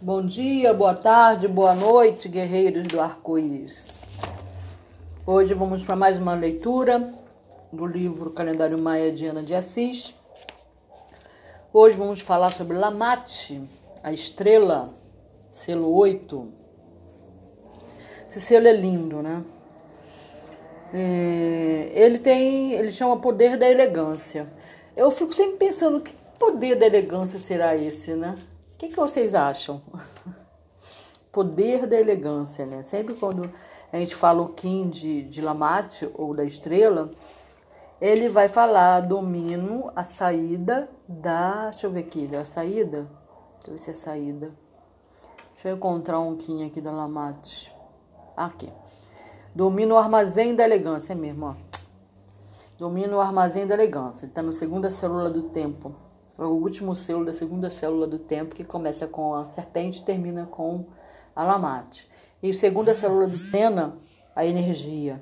Bom dia, boa tarde, boa noite, guerreiros do arco-íris. Hoje vamos para mais uma leitura do livro Calendário Maia de Ana de Assis. Hoje vamos falar sobre Lamate, a estrela, selo 8. Esse selo é lindo, né? É, ele tem, ele chama poder da elegância. Eu fico sempre pensando que poder da elegância será esse, né? O que, que vocês acham? Poder da elegância, né? Sempre quando a gente fala o Kim de, de Lamate ou da estrela, ele vai falar domino a saída da. Deixa eu ver aqui, a saída? Deixa eu ver se é saída. Deixa eu encontrar um Kim aqui da Lamate. Aqui. Domina o armazém da elegância, é mesmo, ó. Domina o armazém da elegância. Ele está na segunda célula do tempo o último selo da segunda célula do tempo, que começa com a serpente e termina com a lamate. E a segunda célula do Tena, a energia,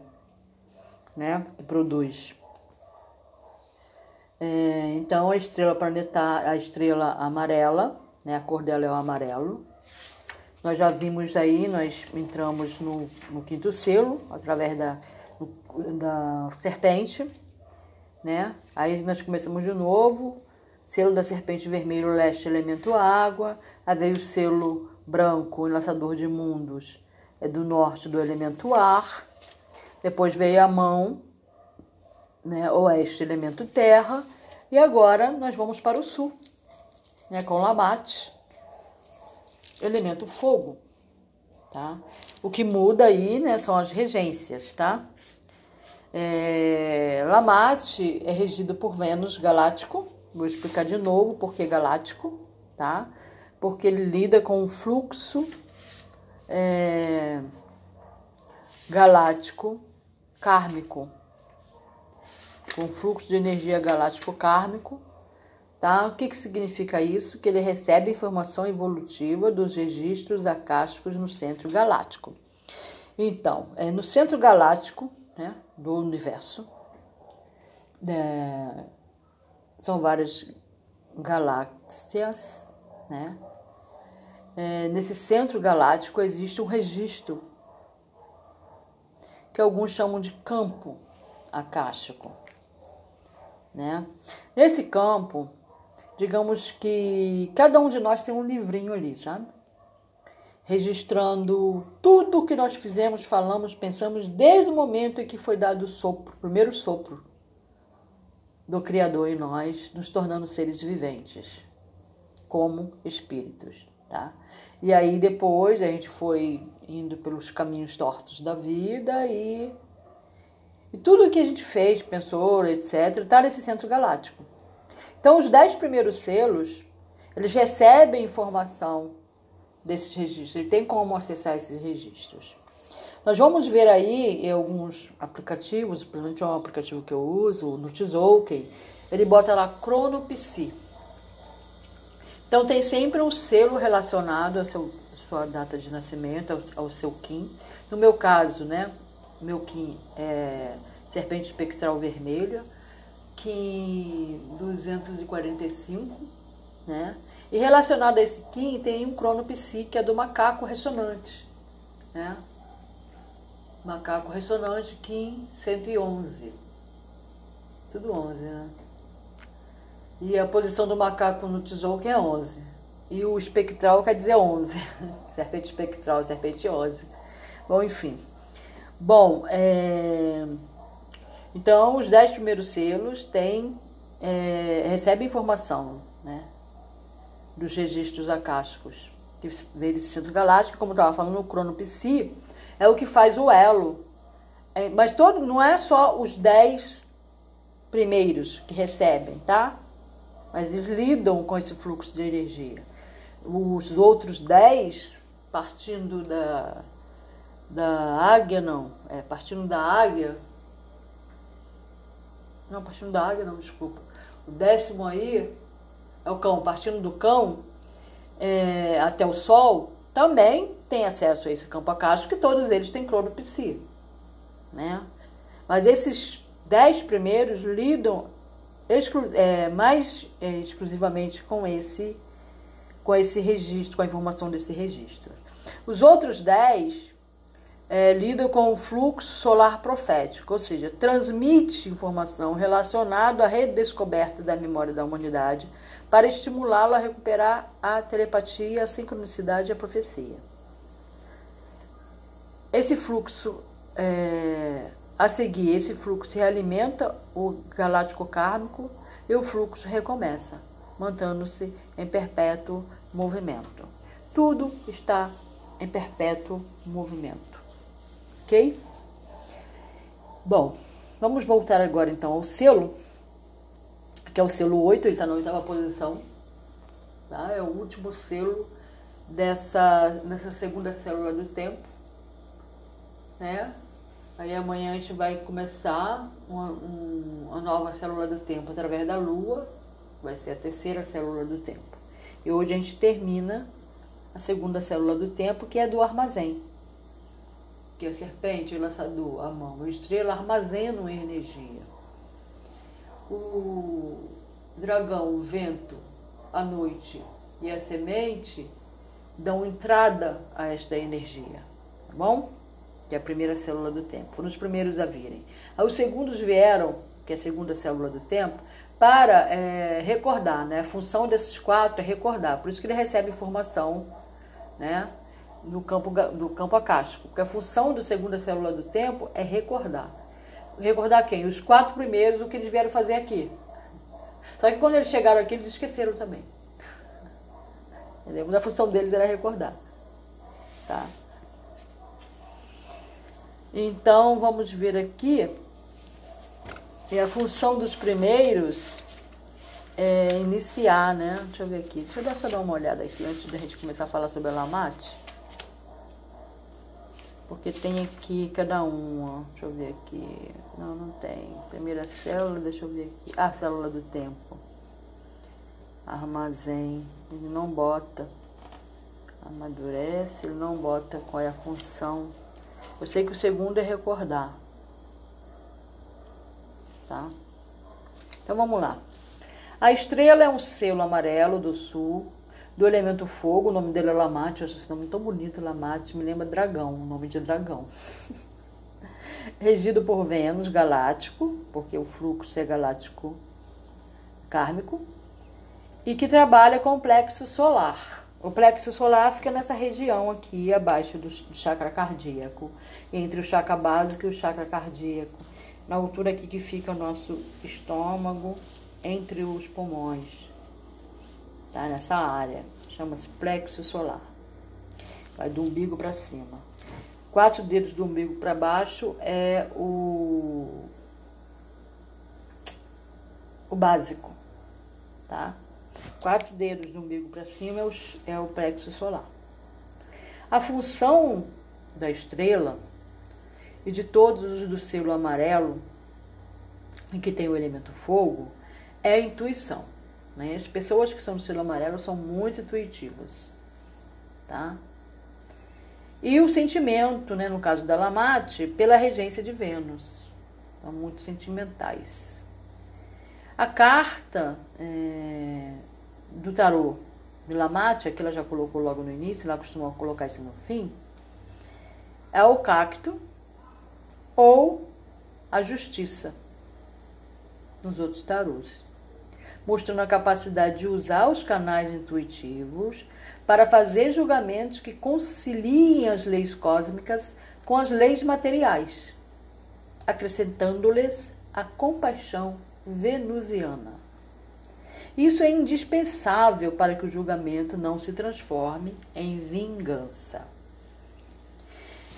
né, que produz. É, então a estrela planetária, a estrela amarela, né, a cor dela é o amarelo. Nós já vimos aí, nós entramos no, no quinto selo, através da, da serpente, né? Aí nós começamos de novo, Selo da serpente vermelho, leste, elemento água. Aí veio o selo branco, enlaçador de mundos, é do norte, do elemento ar. Depois veio a mão, né, oeste, elemento terra. E agora nós vamos para o sul, né, com Lamate, elemento fogo. Tá? O que muda aí né, são as regências, tá? É, Lamate é regido por Vênus galáctico, Vou explicar de novo porque galáctico, tá? Porque ele lida com o fluxo é, galáctico kármico, com fluxo de energia galáctico kármico, tá? O que, que significa isso? Que ele recebe informação evolutiva dos registros acásticos no centro galáctico. Então, é no centro galáctico né, do universo, é, são várias galáxias, né? É, nesse centro galáctico existe um registro que alguns chamam de campo acástico, né? Nesse campo, digamos que cada um de nós tem um livrinho ali, sabe? Registrando tudo o que nós fizemos, falamos, pensamos desde o momento em que foi dado o sopro, o primeiro sopro do Criador em nós, nos tornando seres viventes, como espíritos, tá? E aí depois a gente foi indo pelos caminhos tortos da vida e, e tudo que a gente fez, pensou, etc., está nesse centro galáctico. Então os dez primeiros selos, eles recebem informação desses registros, ele tem como acessar esses registros. Nós vamos ver aí alguns aplicativos, exemplo, um aplicativo que eu uso, no Tzolk'in, ele bota lá Cronopsi. Então tem sempre um selo relacionado à sua data de nascimento, ao, ao seu Kim. No meu caso, né, meu Kim é Serpente Espectral Vermelha, Kim 245, né? E relacionado a esse Kim tem um Cronopsi, que é do macaco ressonante, né? Macaco ressonante, Kim 111. Tudo 11, né? E a posição do macaco no tesouro que é 11. E o espectral quer dizer 11. serpente espectral, serpente 11. Bom, enfim. Bom, é... então os 10 primeiros selos têm, é, recebem informação né, dos registros acásticos que veio desse centro galáctico, como eu estava falando, no crono psi, é o que faz o elo. É, mas todo, não é só os dez primeiros que recebem, tá? Mas eles lidam com esse fluxo de energia. Os outros dez, partindo da, da águia, não, é, partindo da águia, não, partindo da águia, não, desculpa. O décimo aí é o cão, partindo do cão é, até o sol, também tem acesso a esse campo acástico que todos eles têm clonopsia, né? Mas esses dez primeiros lidam exclu é, mais é, exclusivamente com esse com esse registro, com a informação desse registro. Os outros 10 é, lidam com o fluxo solar profético, ou seja, transmite informação relacionada à redescoberta da memória da humanidade para estimulá-lo a recuperar a telepatia, a sincronicidade e a profecia. Esse fluxo, é, a seguir, esse fluxo realimenta o galáctico kármico e o fluxo recomeça, mantendo-se em perpétuo movimento. Tudo está em perpétuo movimento. Ok? Bom, vamos voltar agora então ao selo, que é o selo 8, ele está na oitava posição. Tá? É o último selo dessa, nessa segunda célula do tempo. Né? Aí amanhã a gente vai começar uma, um, uma nova célula do tempo através da Lua, vai ser a terceira célula do tempo. E hoje a gente termina a segunda célula do tempo, que é do armazém. Que é a serpente, o lançador, a mão, a estrela armazenam energia. O dragão, o vento, a noite e a semente dão entrada a esta energia, tá bom? Que é a primeira célula do tempo. Foram os primeiros a virem. Os segundos vieram, que é a segunda célula do tempo, para é, recordar, né? A função desses quatro é recordar. Por isso que ele recebe informação né, no campo, do campo acástico. Porque a função da segunda célula do tempo é recordar. Recordar quem? Os quatro primeiros, o que eles vieram fazer aqui. Só que quando eles chegaram aqui, eles esqueceram também. Entendeu? A função deles era recordar. Tá? Então, vamos ver aqui. E a função dos primeiros é, iniciar, né? Deixa eu ver aqui. Deixa eu só dar uma olhada aqui antes da gente começar a falar sobre a Lamate. Porque tem aqui cada uma. Deixa eu ver aqui. Não, não tem. Primeira célula, deixa eu ver aqui. Ah, célula do tempo. Armazém. Ele não bota. Amadurece, ele não bota qual é a função. Eu sei que o segundo é recordar. Tá? Então vamos lá. A estrela é um selo amarelo do sul, do elemento fogo, o nome dele é Lamate, eu acho esse nome tão bonito, Lamate, me lembra dragão, o nome de dragão. Regido por Vênus, galáctico, porque o fluxo é galáctico kármico, e que trabalha com o plexo solar. O plexo solar fica nessa região aqui, abaixo do, chakra cardíaco, entre o chakra básico e o chakra cardíaco, na altura aqui que fica o nosso estômago, entre os pulmões, tá? Nessa área, chama-se plexo solar. Vai do umbigo para cima. Quatro dedos do umbigo para baixo é o o básico, tá? Quatro dedos do umbigo para cima é o, é o plexo solar. A função da estrela e de todos os do selo amarelo, em que tem o elemento fogo, é a intuição. Né? As pessoas que são do selo amarelo são muito intuitivas. Tá? E o sentimento, né, no caso da Lamate, pela regência de Vênus. São muito sentimentais. A carta é, do tarô de Lamate, que ela já colocou logo no início, ela costuma colocar isso no fim, é o cacto ou a justiça nos outros tarôs mostrando a capacidade de usar os canais intuitivos para fazer julgamentos que conciliem as leis cósmicas com as leis materiais, acrescentando-lhes a compaixão venusiana. Isso é indispensável para que o julgamento não se transforme em vingança.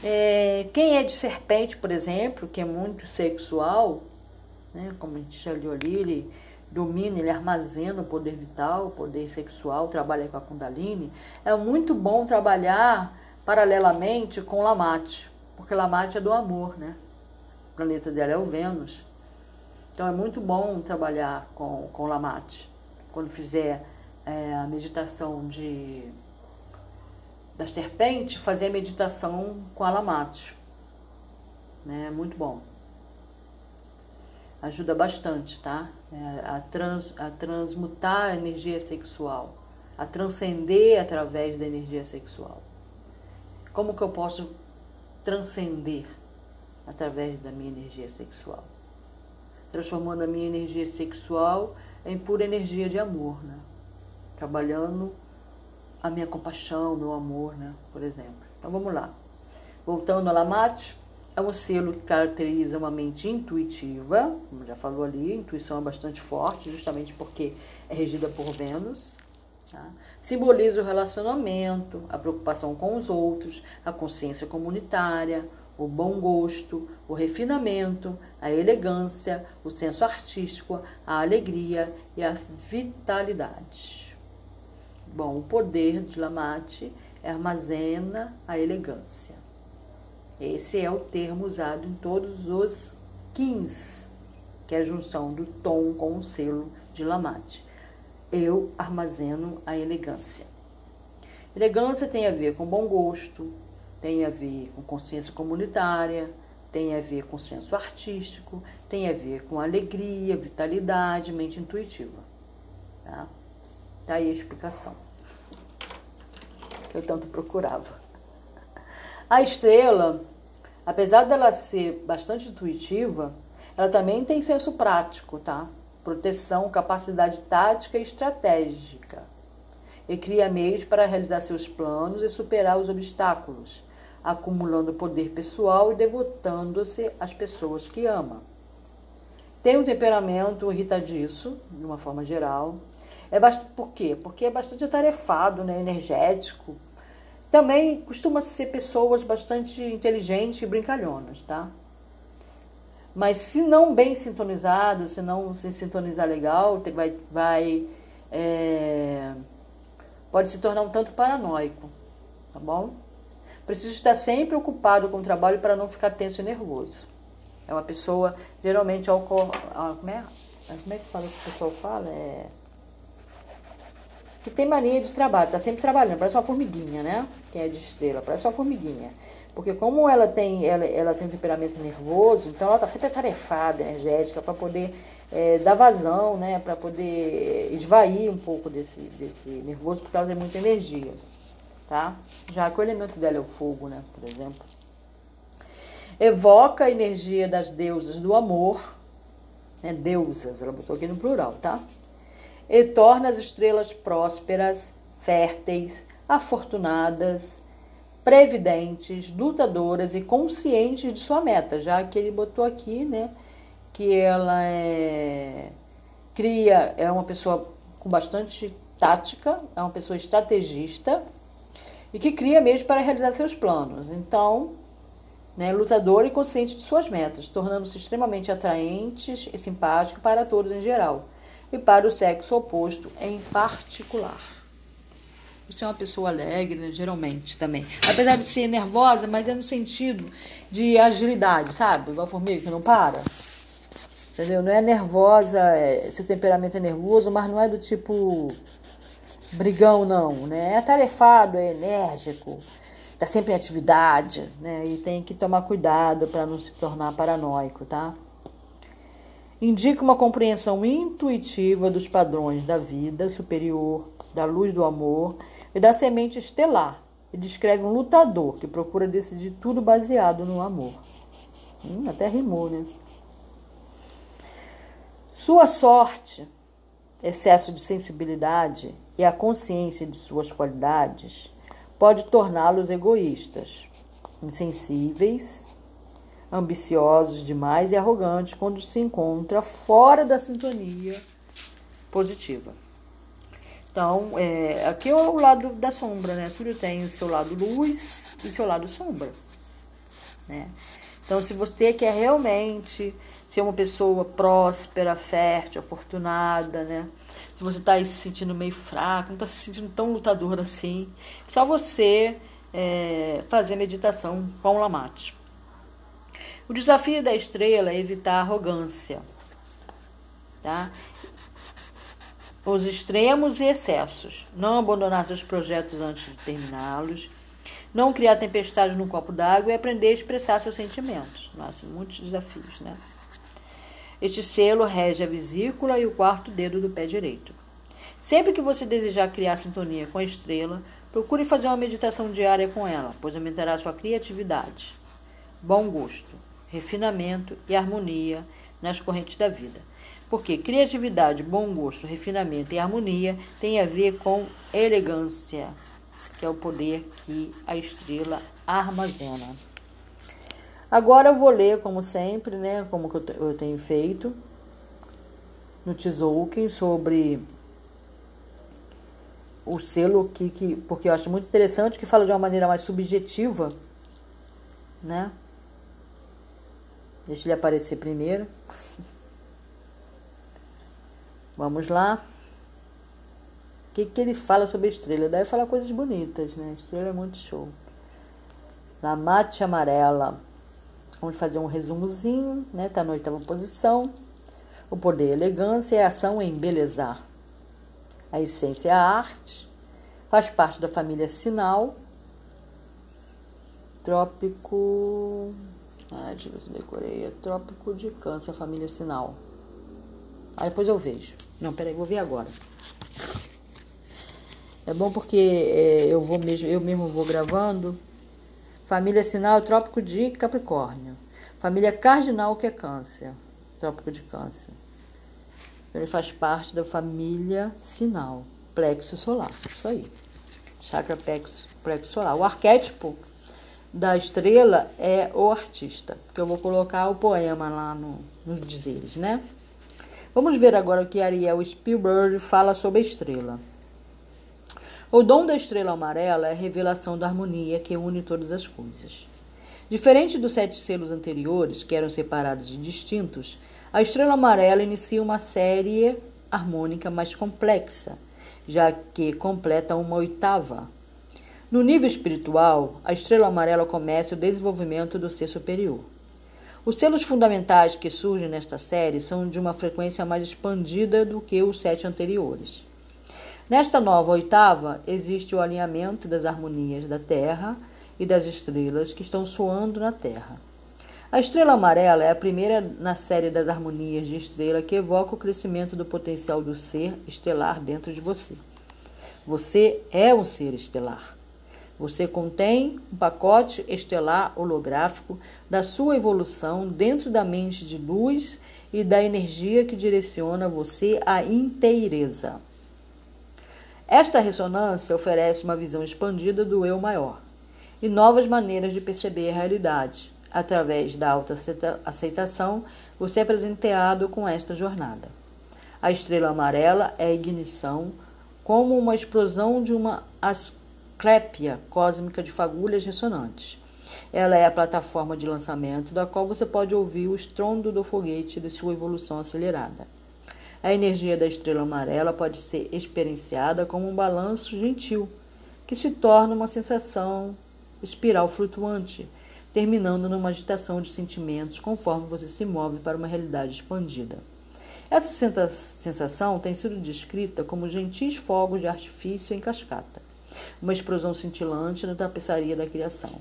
É, quem é de serpente, por exemplo, que é muito sexual, né, como a gente já ele domina, ele armazena o poder vital, o poder sexual, trabalha com a Kundalini, é muito bom trabalhar paralelamente com Lamate, porque Lamate é do amor, né? O planeta dela é o Vênus. Então é muito bom trabalhar com, com Lamate. Quando fizer é, a meditação de, da serpente, fazer a meditação com a Lamate. Né? É muito bom ajuda bastante, tá? É, a, trans, a transmutar a energia sexual, a transcender através da energia sexual. Como que eu posso transcender através da minha energia sexual? Transformando a minha energia sexual em pura energia de amor, né? Trabalhando a minha compaixão, meu amor, né? Por exemplo. Então vamos lá. Voltando a Lamate, é um selo que caracteriza uma mente intuitiva, como já falou ali, intuição é bastante forte, justamente porque é regida por Vênus. Tá? Simboliza o relacionamento, a preocupação com os outros, a consciência comunitária, o bom gosto, o refinamento, a elegância, o senso artístico, a alegria e a vitalidade. Bom, o poder de Lamate armazena a elegância. Esse é o termo usado em todos os 15, que é a junção do tom com o selo de Lamate. Eu armazeno a elegância. Elegância tem a ver com bom gosto, tem a ver com consciência comunitária, tem a ver com senso artístico, tem a ver com alegria, vitalidade, mente intuitiva. Tá? Tá aí a explicação que eu tanto procurava. A estrela, apesar dela ser bastante intuitiva, ela também tem senso prático, tá? Proteção, capacidade tática e estratégica. E cria meios para realizar seus planos e superar os obstáculos, acumulando poder pessoal e devotando-se às pessoas que ama. Tem um temperamento irritadiço, de uma forma geral. É bastante, por quê? Porque é bastante atarefado, né? energético, também costuma ser pessoas bastante inteligentes e brincalhonas, tá? Mas se não bem sintonizado, se não se sintonizar legal, vai, vai é, pode se tornar um tanto paranoico, tá bom? Precisa estar sempre ocupado com o trabalho para não ficar tenso e nervoso. É uma pessoa, geralmente, ao, ah, como, é, como é que fala que o pessoal fala? É que tem mania de trabalho, tá sempre trabalhando, parece uma formiguinha, né? Quem é de estrela, parece uma formiguinha. Porque como ela tem, ela, ela tem um temperamento nervoso, então ela tá sempre atarefada, energética, para poder é, dar vazão, né? Para poder esvair um pouco desse, desse nervoso, porque ela tem muita energia, tá? Já que o elemento dela é o fogo, né? Por exemplo. Evoca a energia das deusas do amor, né? Deusas, ela botou aqui no plural, tá? E torna as estrelas prósperas, férteis, afortunadas, previdentes, lutadoras e conscientes de sua meta, já que ele botou aqui, né, que ela é cria, é uma pessoa com bastante tática, é uma pessoa estrategista e que cria mesmo para realizar seus planos. Então, né, lutadora e consciente de suas metas, tornando-se extremamente atraentes e simpática para todos em geral e para o sexo oposto em particular. Você é uma pessoa alegre, né, geralmente também. Apesar de ser nervosa, mas é no sentido de agilidade, sabe? Igual a formiga que não para. Entendeu? Não é nervosa, é, seu temperamento é nervoso, mas não é do tipo brigão, não. Né? É atarefado, é enérgico, está sempre em atividade, né? E tem que tomar cuidado para não se tornar paranoico, tá? Indica uma compreensão intuitiva dos padrões da vida superior, da luz do amor e da semente estelar, e descreve um lutador que procura decidir tudo baseado no amor. Hum, até rimou, né? Sua sorte, excesso de sensibilidade e a consciência de suas qualidades pode torná-los egoístas, insensíveis ambiciosos demais e arrogantes quando se encontra fora da sintonia positiva. Então, é, aqui é o lado da sombra, né? Tudo tem o seu lado luz e o seu lado sombra, né? Então, se você quer realmente ser uma pessoa próspera, fértil, afortunada, né? Se você está se sentindo meio fraco, não está se sentindo tão lutador assim, só você é, fazer meditação com o Lamate. O desafio da estrela é evitar a arrogância, tá? Os extremos e excessos. Não abandonar seus projetos antes de terminá-los. Não criar tempestades no copo d'água e aprender a expressar seus sentimentos. Nossa, muitos desafios, né? Este selo rege a vesícula e o quarto dedo do pé direito. Sempre que você desejar criar sintonia com a estrela, procure fazer uma meditação diária com ela, pois aumentará sua criatividade, bom gosto, refinamento e harmonia nas correntes da vida. Porque criatividade, bom gosto, refinamento e harmonia têm a ver com elegância, que é o poder que a estrela armazena. Agora eu vou ler, como sempre, né, como eu tenho feito, no Tzolk'in sobre o selo que, que, porque eu acho muito interessante que fala de uma maneira mais subjetiva, né? Deixa ele aparecer primeiro. Vamos lá. O que, que ele fala sobre estrela? Deve falar coisas bonitas, né? Estrela é muito show. Na mate amarela. Vamos fazer um resumozinho, né? Tá na oitava posição. O poder e a elegância é a ação em embelezar. A essência é a arte. Faz parte da família Sinal. Trópico. Ah, deixa eu ver se eu decorei. É trópico de câncer, família Sinal. Aí depois eu vejo. Não, peraí, vou ver agora. É bom porque é, eu vou mesmo, eu mesmo vou gravando. Família Sinal, Trópico de Capricórnio. Família Cardinal, que é Câncer. Trópico de Câncer. Ele faz parte da família Sinal, Plexo Solar. Isso aí. Chakra plexo, plexo solar. O arquétipo da estrela é o artista. Que eu vou colocar o poema lá no, nos dizeres, né? Vamos ver agora o que Ariel Spielberg fala sobre a estrela. O dom da estrela amarela é a revelação da harmonia que une todas as coisas. Diferente dos sete selos anteriores, que eram separados e distintos, a estrela amarela inicia uma série harmônica mais complexa, já que completa uma oitava. No nível espiritual, a estrela amarela começa o desenvolvimento do ser superior. Os selos fundamentais que surgem nesta série são de uma frequência mais expandida do que os sete anteriores. Nesta nova oitava, existe o alinhamento das harmonias da Terra e das estrelas que estão soando na Terra. A estrela amarela é a primeira na série das harmonias de estrela que evoca o crescimento do potencial do ser estelar dentro de você. Você é um ser estelar. Você contém um pacote estelar holográfico da sua evolução dentro da mente de luz e da energia que direciona você à inteireza. Esta ressonância oferece uma visão expandida do eu maior e novas maneiras de perceber a realidade. Através da autoaceitação, você é presenteado com esta jornada. A estrela amarela é a ignição, como uma explosão de uma asclépia cósmica de fagulhas ressonantes. Ela é a plataforma de lançamento da qual você pode ouvir o estrondo do foguete de sua evolução acelerada. A energia da estrela amarela pode ser experienciada como um balanço gentil, que se torna uma sensação espiral flutuante, terminando numa agitação de sentimentos conforme você se move para uma realidade expandida. Essa sensação tem sido descrita como gentis fogos de artifício em cascata, uma explosão cintilante na tapeçaria da criação.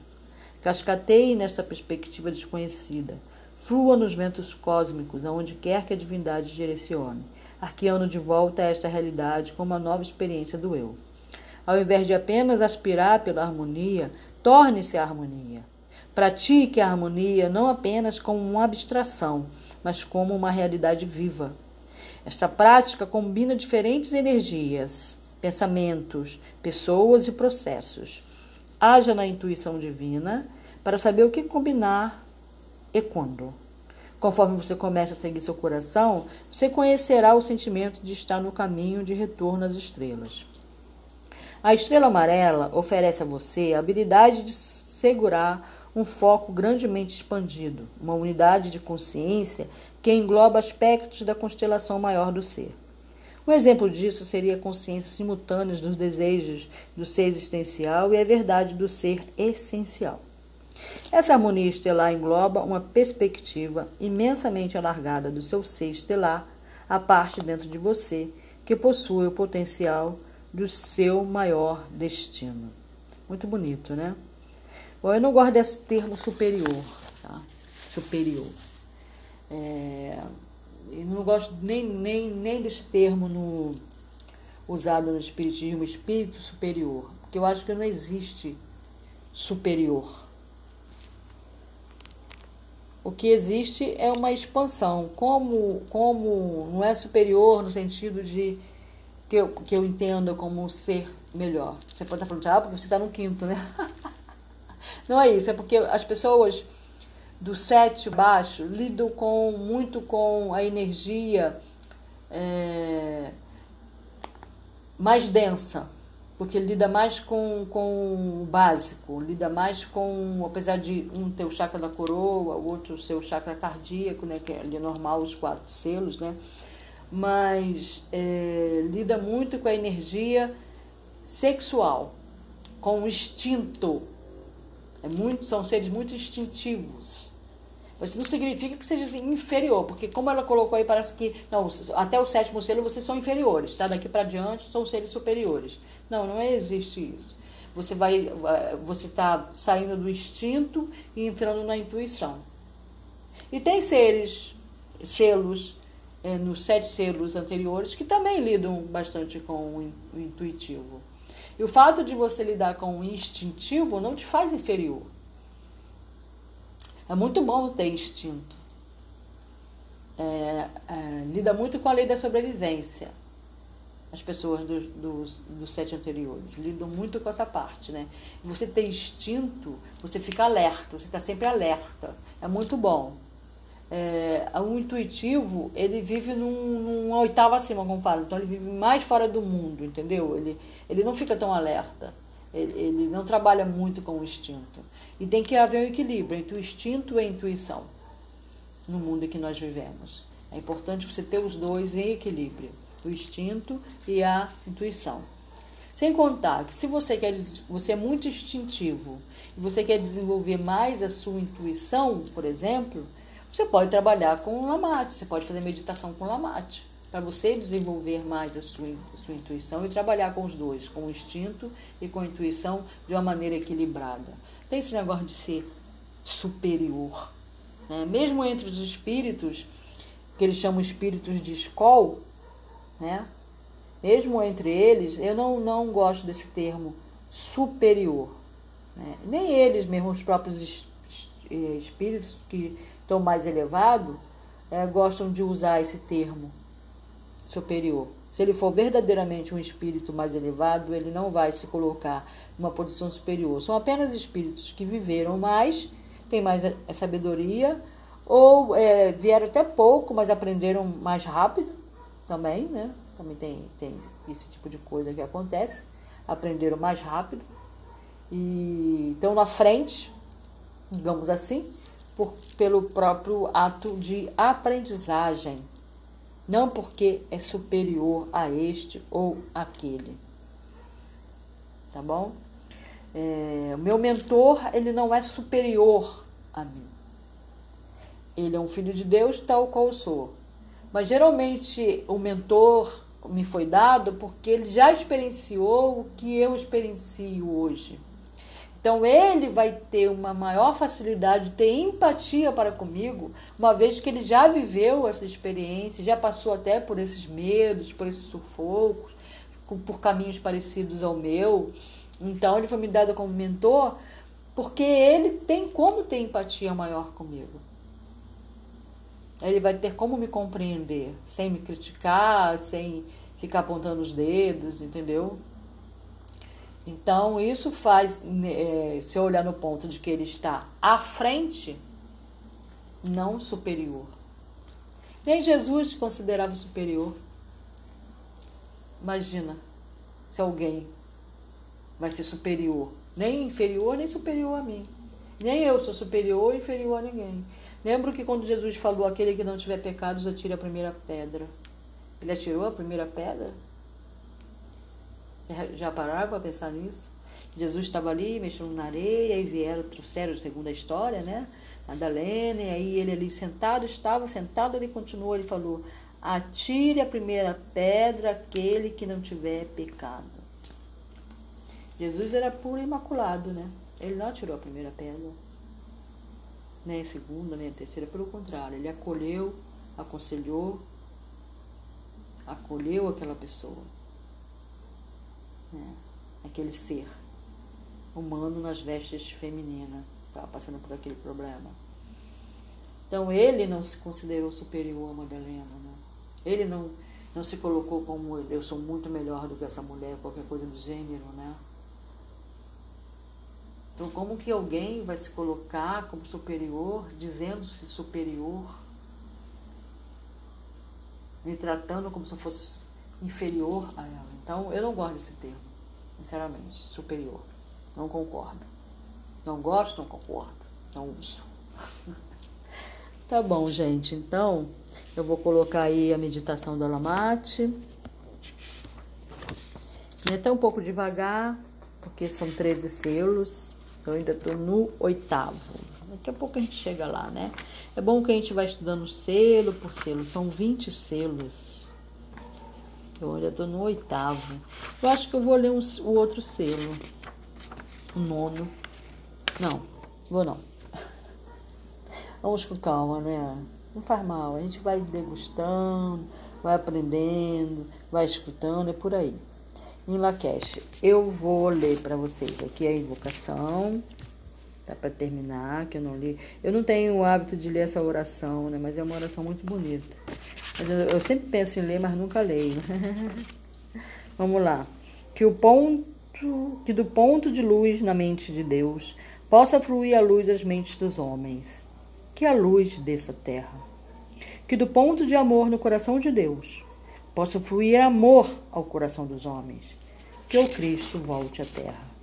Cascateie nesta perspectiva desconhecida. Flua nos ventos cósmicos, aonde quer que a divindade direcione, arqueando de volta a esta realidade com uma nova experiência do eu. Ao invés de apenas aspirar pela harmonia, torne-se a harmonia. Pratique a harmonia não apenas como uma abstração, mas como uma realidade viva. Esta prática combina diferentes energias, pensamentos, pessoas e processos haja na intuição divina para saber o que combinar e quando. Conforme você começa a seguir seu coração, você conhecerá o sentimento de estar no caminho de retorno às estrelas. A estrela amarela oferece a você a habilidade de segurar um foco grandemente expandido, uma unidade de consciência que engloba aspectos da constelação maior do ser. Um exemplo disso seria a consciência simultânea dos desejos do ser existencial e a verdade do ser essencial. Essa harmonia estelar engloba uma perspectiva imensamente alargada do seu ser estelar, a parte dentro de você que possui o potencial do seu maior destino. Muito bonito, né? Bom, eu não gosto desse termo superior, tá? Superior. É, não gosto nem, nem, nem desse termo no, usado no espiritismo espírito superior, porque eu acho que não existe superior. O que existe é uma expansão, como, como não é superior no sentido de que eu, que eu entenda como um ser melhor. Você pode estar falando, ah, porque você está no quinto, né? não é isso, é porque as pessoas do sete baixo lidam com muito com a energia é, mais densa, porque lida mais com, com o básico, lida mais com, apesar de um ter o chakra da coroa, o outro ser o chakra cardíaco, né, que é normal, os quatro selos, né, mas é, lida muito com a energia sexual, com o instinto. É muito, são seres muito instintivos. Mas não significa que seja inferior, porque como ela colocou aí, parece que não, até o sétimo selo vocês são inferiores, tá? Daqui para diante são seres superiores. Não, não existe isso. Você vai, você está saindo do instinto e entrando na intuição. E tem seres, selos, é, nos sete selos anteriores que também lidam bastante com o intuitivo. E o fato de você lidar com o instintivo não te faz inferior. É muito bom ter instinto. É, é, lida muito com a lei da sobrevivência. As pessoas dos, dos, dos sete anteriores lidam muito com essa parte, né? Você tem instinto, você fica alerta, você está sempre alerta. É muito bom. É, o intuitivo, ele vive num, num oitavo acima, como falo. Então, ele vive mais fora do mundo, entendeu? Ele, ele não fica tão alerta. Ele, ele não trabalha muito com o instinto. E tem que haver um equilíbrio entre o instinto e a intuição no mundo em que nós vivemos. É importante você ter os dois em equilíbrio, o instinto e a intuição. Sem contar que se você quer você é muito instintivo e você quer desenvolver mais a sua intuição, por exemplo, você pode trabalhar com Lamate, você pode fazer meditação com Lamate, para você desenvolver mais a sua, a sua intuição e trabalhar com os dois, com o instinto e com a intuição de uma maneira equilibrada. Tem esse negócio de ser superior. Né? Mesmo entre os espíritos, que eles chamam espíritos de escola, né? mesmo entre eles, eu não, não gosto desse termo superior. Né? Nem eles, mesmo os próprios eh, espíritos que estão mais elevados, é, gostam de usar esse termo superior. Se ele for verdadeiramente um espírito mais elevado, ele não vai se colocar numa posição superior. São apenas espíritos que viveram mais, têm mais sabedoria, ou é, vieram até pouco, mas aprenderam mais rápido também, né? Também tem, tem esse tipo de coisa que acontece. Aprenderam mais rápido e estão na frente, digamos assim, por, pelo próprio ato de aprendizagem não porque é superior a este ou aquele. Tá bom? É, o meu mentor, ele não é superior a mim. Ele é um filho de Deus, tal qual eu sou. Mas geralmente o mentor me foi dado porque ele já experienciou o que eu experiencio hoje. Então ele vai ter uma maior facilidade de ter empatia para comigo, uma vez que ele já viveu essa experiência, já passou até por esses medos, por esses sufocos, por caminhos parecidos ao meu. Então ele foi me dado como mentor porque ele tem como ter empatia maior comigo. Ele vai ter como me compreender, sem me criticar, sem ficar apontando os dedos, entendeu? Então, isso faz, é, se eu olhar no ponto de que ele está à frente, não superior. Nem Jesus se considerava superior. Imagina se alguém vai ser superior. Nem inferior, nem superior a mim. Nem eu sou superior ou inferior a ninguém. Lembro que quando Jesus falou: aquele que não tiver pecados, atire a primeira pedra. Ele atirou a primeira pedra? Já pararam para pensar nisso? Jesus estava ali mexendo na areia e vieram, trouxeram, segundo a história, né? Madalena, e aí ele ali sentado, estava sentado, ele continuou, ele falou: Atire a primeira pedra aquele que não tiver pecado. Jesus era puro e imaculado, né? Ele não atirou a primeira pedra, nem a segunda, nem a terceira, pelo contrário, ele acolheu, aconselhou, acolheu aquela pessoa. Né? Aquele ser humano nas vestes femininas. Estava passando por aquele problema. Então ele não se considerou superior a Madalena. Né? Ele não, não se colocou como eu sou muito melhor do que essa mulher, qualquer coisa do gênero, né? Então como que alguém vai se colocar como superior, dizendo-se superior, me tratando como se eu fosse inferior a ela? Então eu não gosto desse termo, sinceramente, superior. Não concordo. Não gosto, não concordo. Não uso. tá bom, gente. Então, eu vou colocar aí a meditação do Alamate. E até um pouco devagar, porque são 13 selos. Eu ainda estou no oitavo. Daqui a pouco a gente chega lá, né? É bom que a gente vai estudando selo por selo. São 20 selos. Eu ainda estou no oitavo. Eu acho que eu vou ler um, o outro selo o nono. Não, vou não. Vamos com calma, né? Não faz mal, a gente vai degustando, vai aprendendo, vai escutando, é por aí. Em Lakesh, eu vou ler para vocês aqui a invocação, tá para terminar, que eu não li. Eu não tenho o hábito de ler essa oração, né? Mas é uma oração muito bonita. Eu, eu sempre penso em ler, mas nunca leio. Vamos lá. Que o ponto que do ponto de luz na mente de Deus possa fluir a luz às mentes dos homens. Que a luz dessa terra. Que do ponto de amor no coração de Deus possa fluir amor ao coração dos homens. Que o Cristo volte à terra.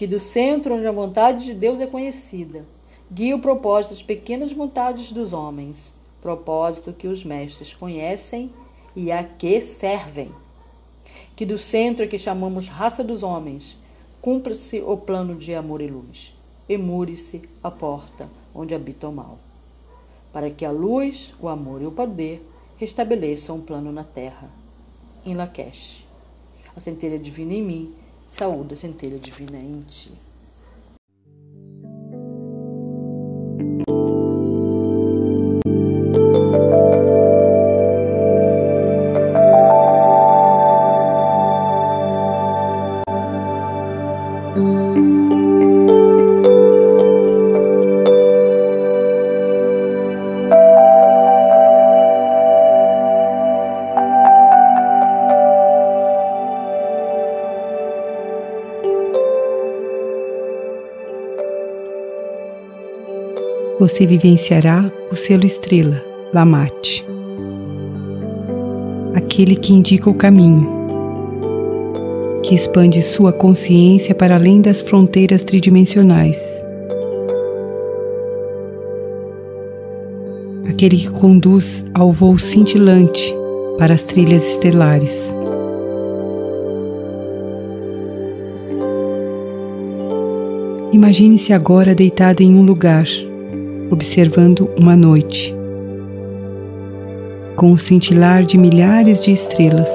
Que do centro onde a vontade de Deus é conhecida, guie o propósito das pequenas vontades dos homens, propósito que os mestres conhecem e a que servem que do centro que chamamos raça dos homens, cumpra-se o plano de amor e luz, emure-se a porta onde habita o mal, para que a luz, o amor e o poder restabeleçam um plano na terra. Em Lakesh. A centelha divina em mim, saúde centelha divina em ti. Você vivenciará o selo estrela, Lamate, aquele que indica o caminho, que expande sua consciência para além das fronteiras tridimensionais, aquele que conduz ao voo cintilante para as trilhas estelares. Imagine-se agora deitado em um lugar observando uma noite, com o cintilar de milhares de estrelas.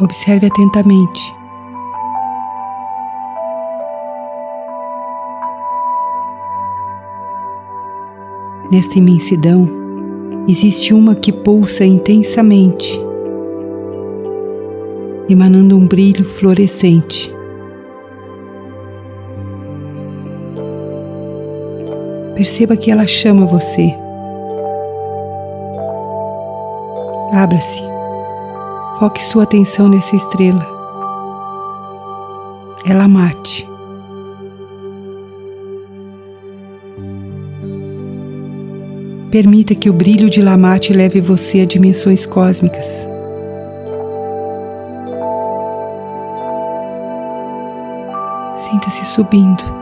Observe atentamente. Nesta imensidão, existe uma que pulsa intensamente, emanando um brilho fluorescente. Perceba que ela chama você. Abra-se. Foque sua atenção nessa estrela. Ela mate. Permita que o brilho de Lamate leve você a dimensões cósmicas. Sinta-se subindo.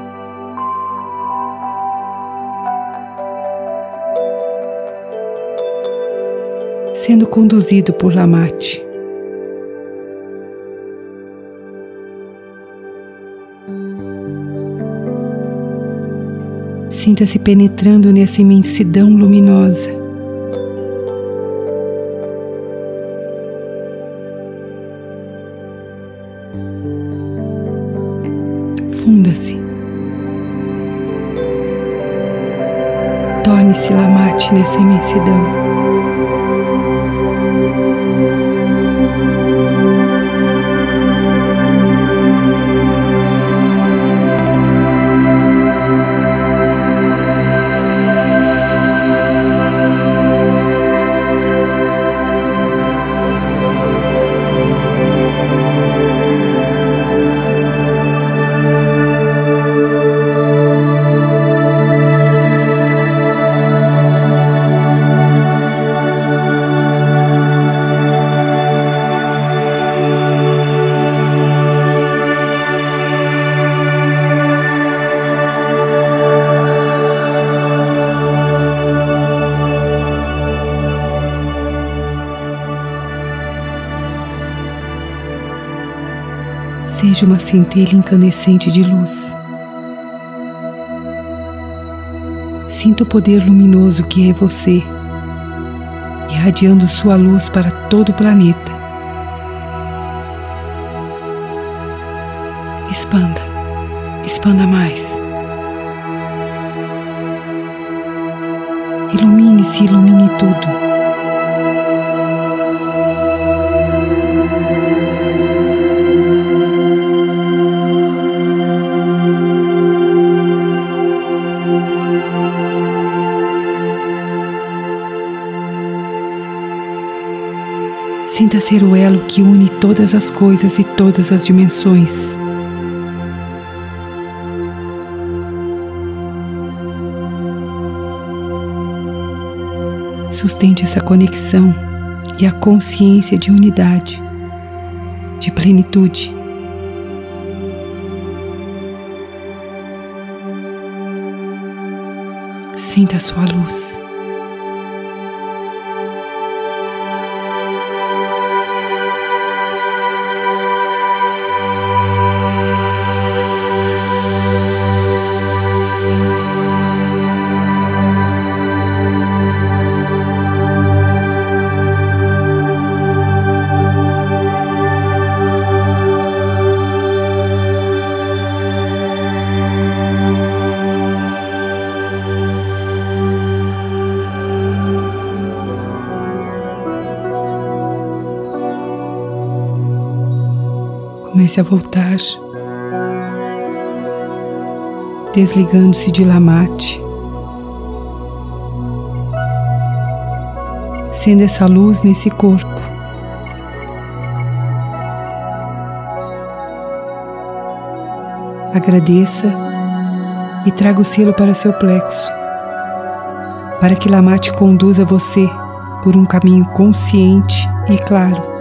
Sendo conduzido por Lamate. Sinta-se penetrando nessa imensidão luminosa. Funda-se. Torne-se Lamate nessa imensidão. Uma centelha incandescente de luz. Sinta o poder luminoso que é você, irradiando sua luz para todo o planeta. Expanda, expanda mais. Ilumine-se, ilumine tudo. Ser o elo que une todas as coisas e todas as dimensões. Sustente essa conexão e a consciência de unidade, de plenitude. Sinta a sua luz. A voltar, desligando-se de Lamate, sendo essa luz nesse corpo. Agradeça e traga o selo para seu plexo, para que Lamate conduza você por um caminho consciente e claro.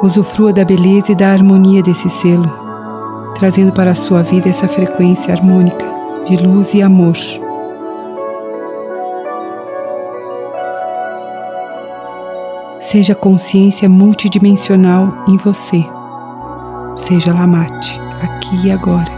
Usufrua da beleza e da harmonia desse selo, trazendo para a sua vida essa frequência harmônica de luz e amor. Seja consciência multidimensional em você. Seja Lamate, aqui e agora.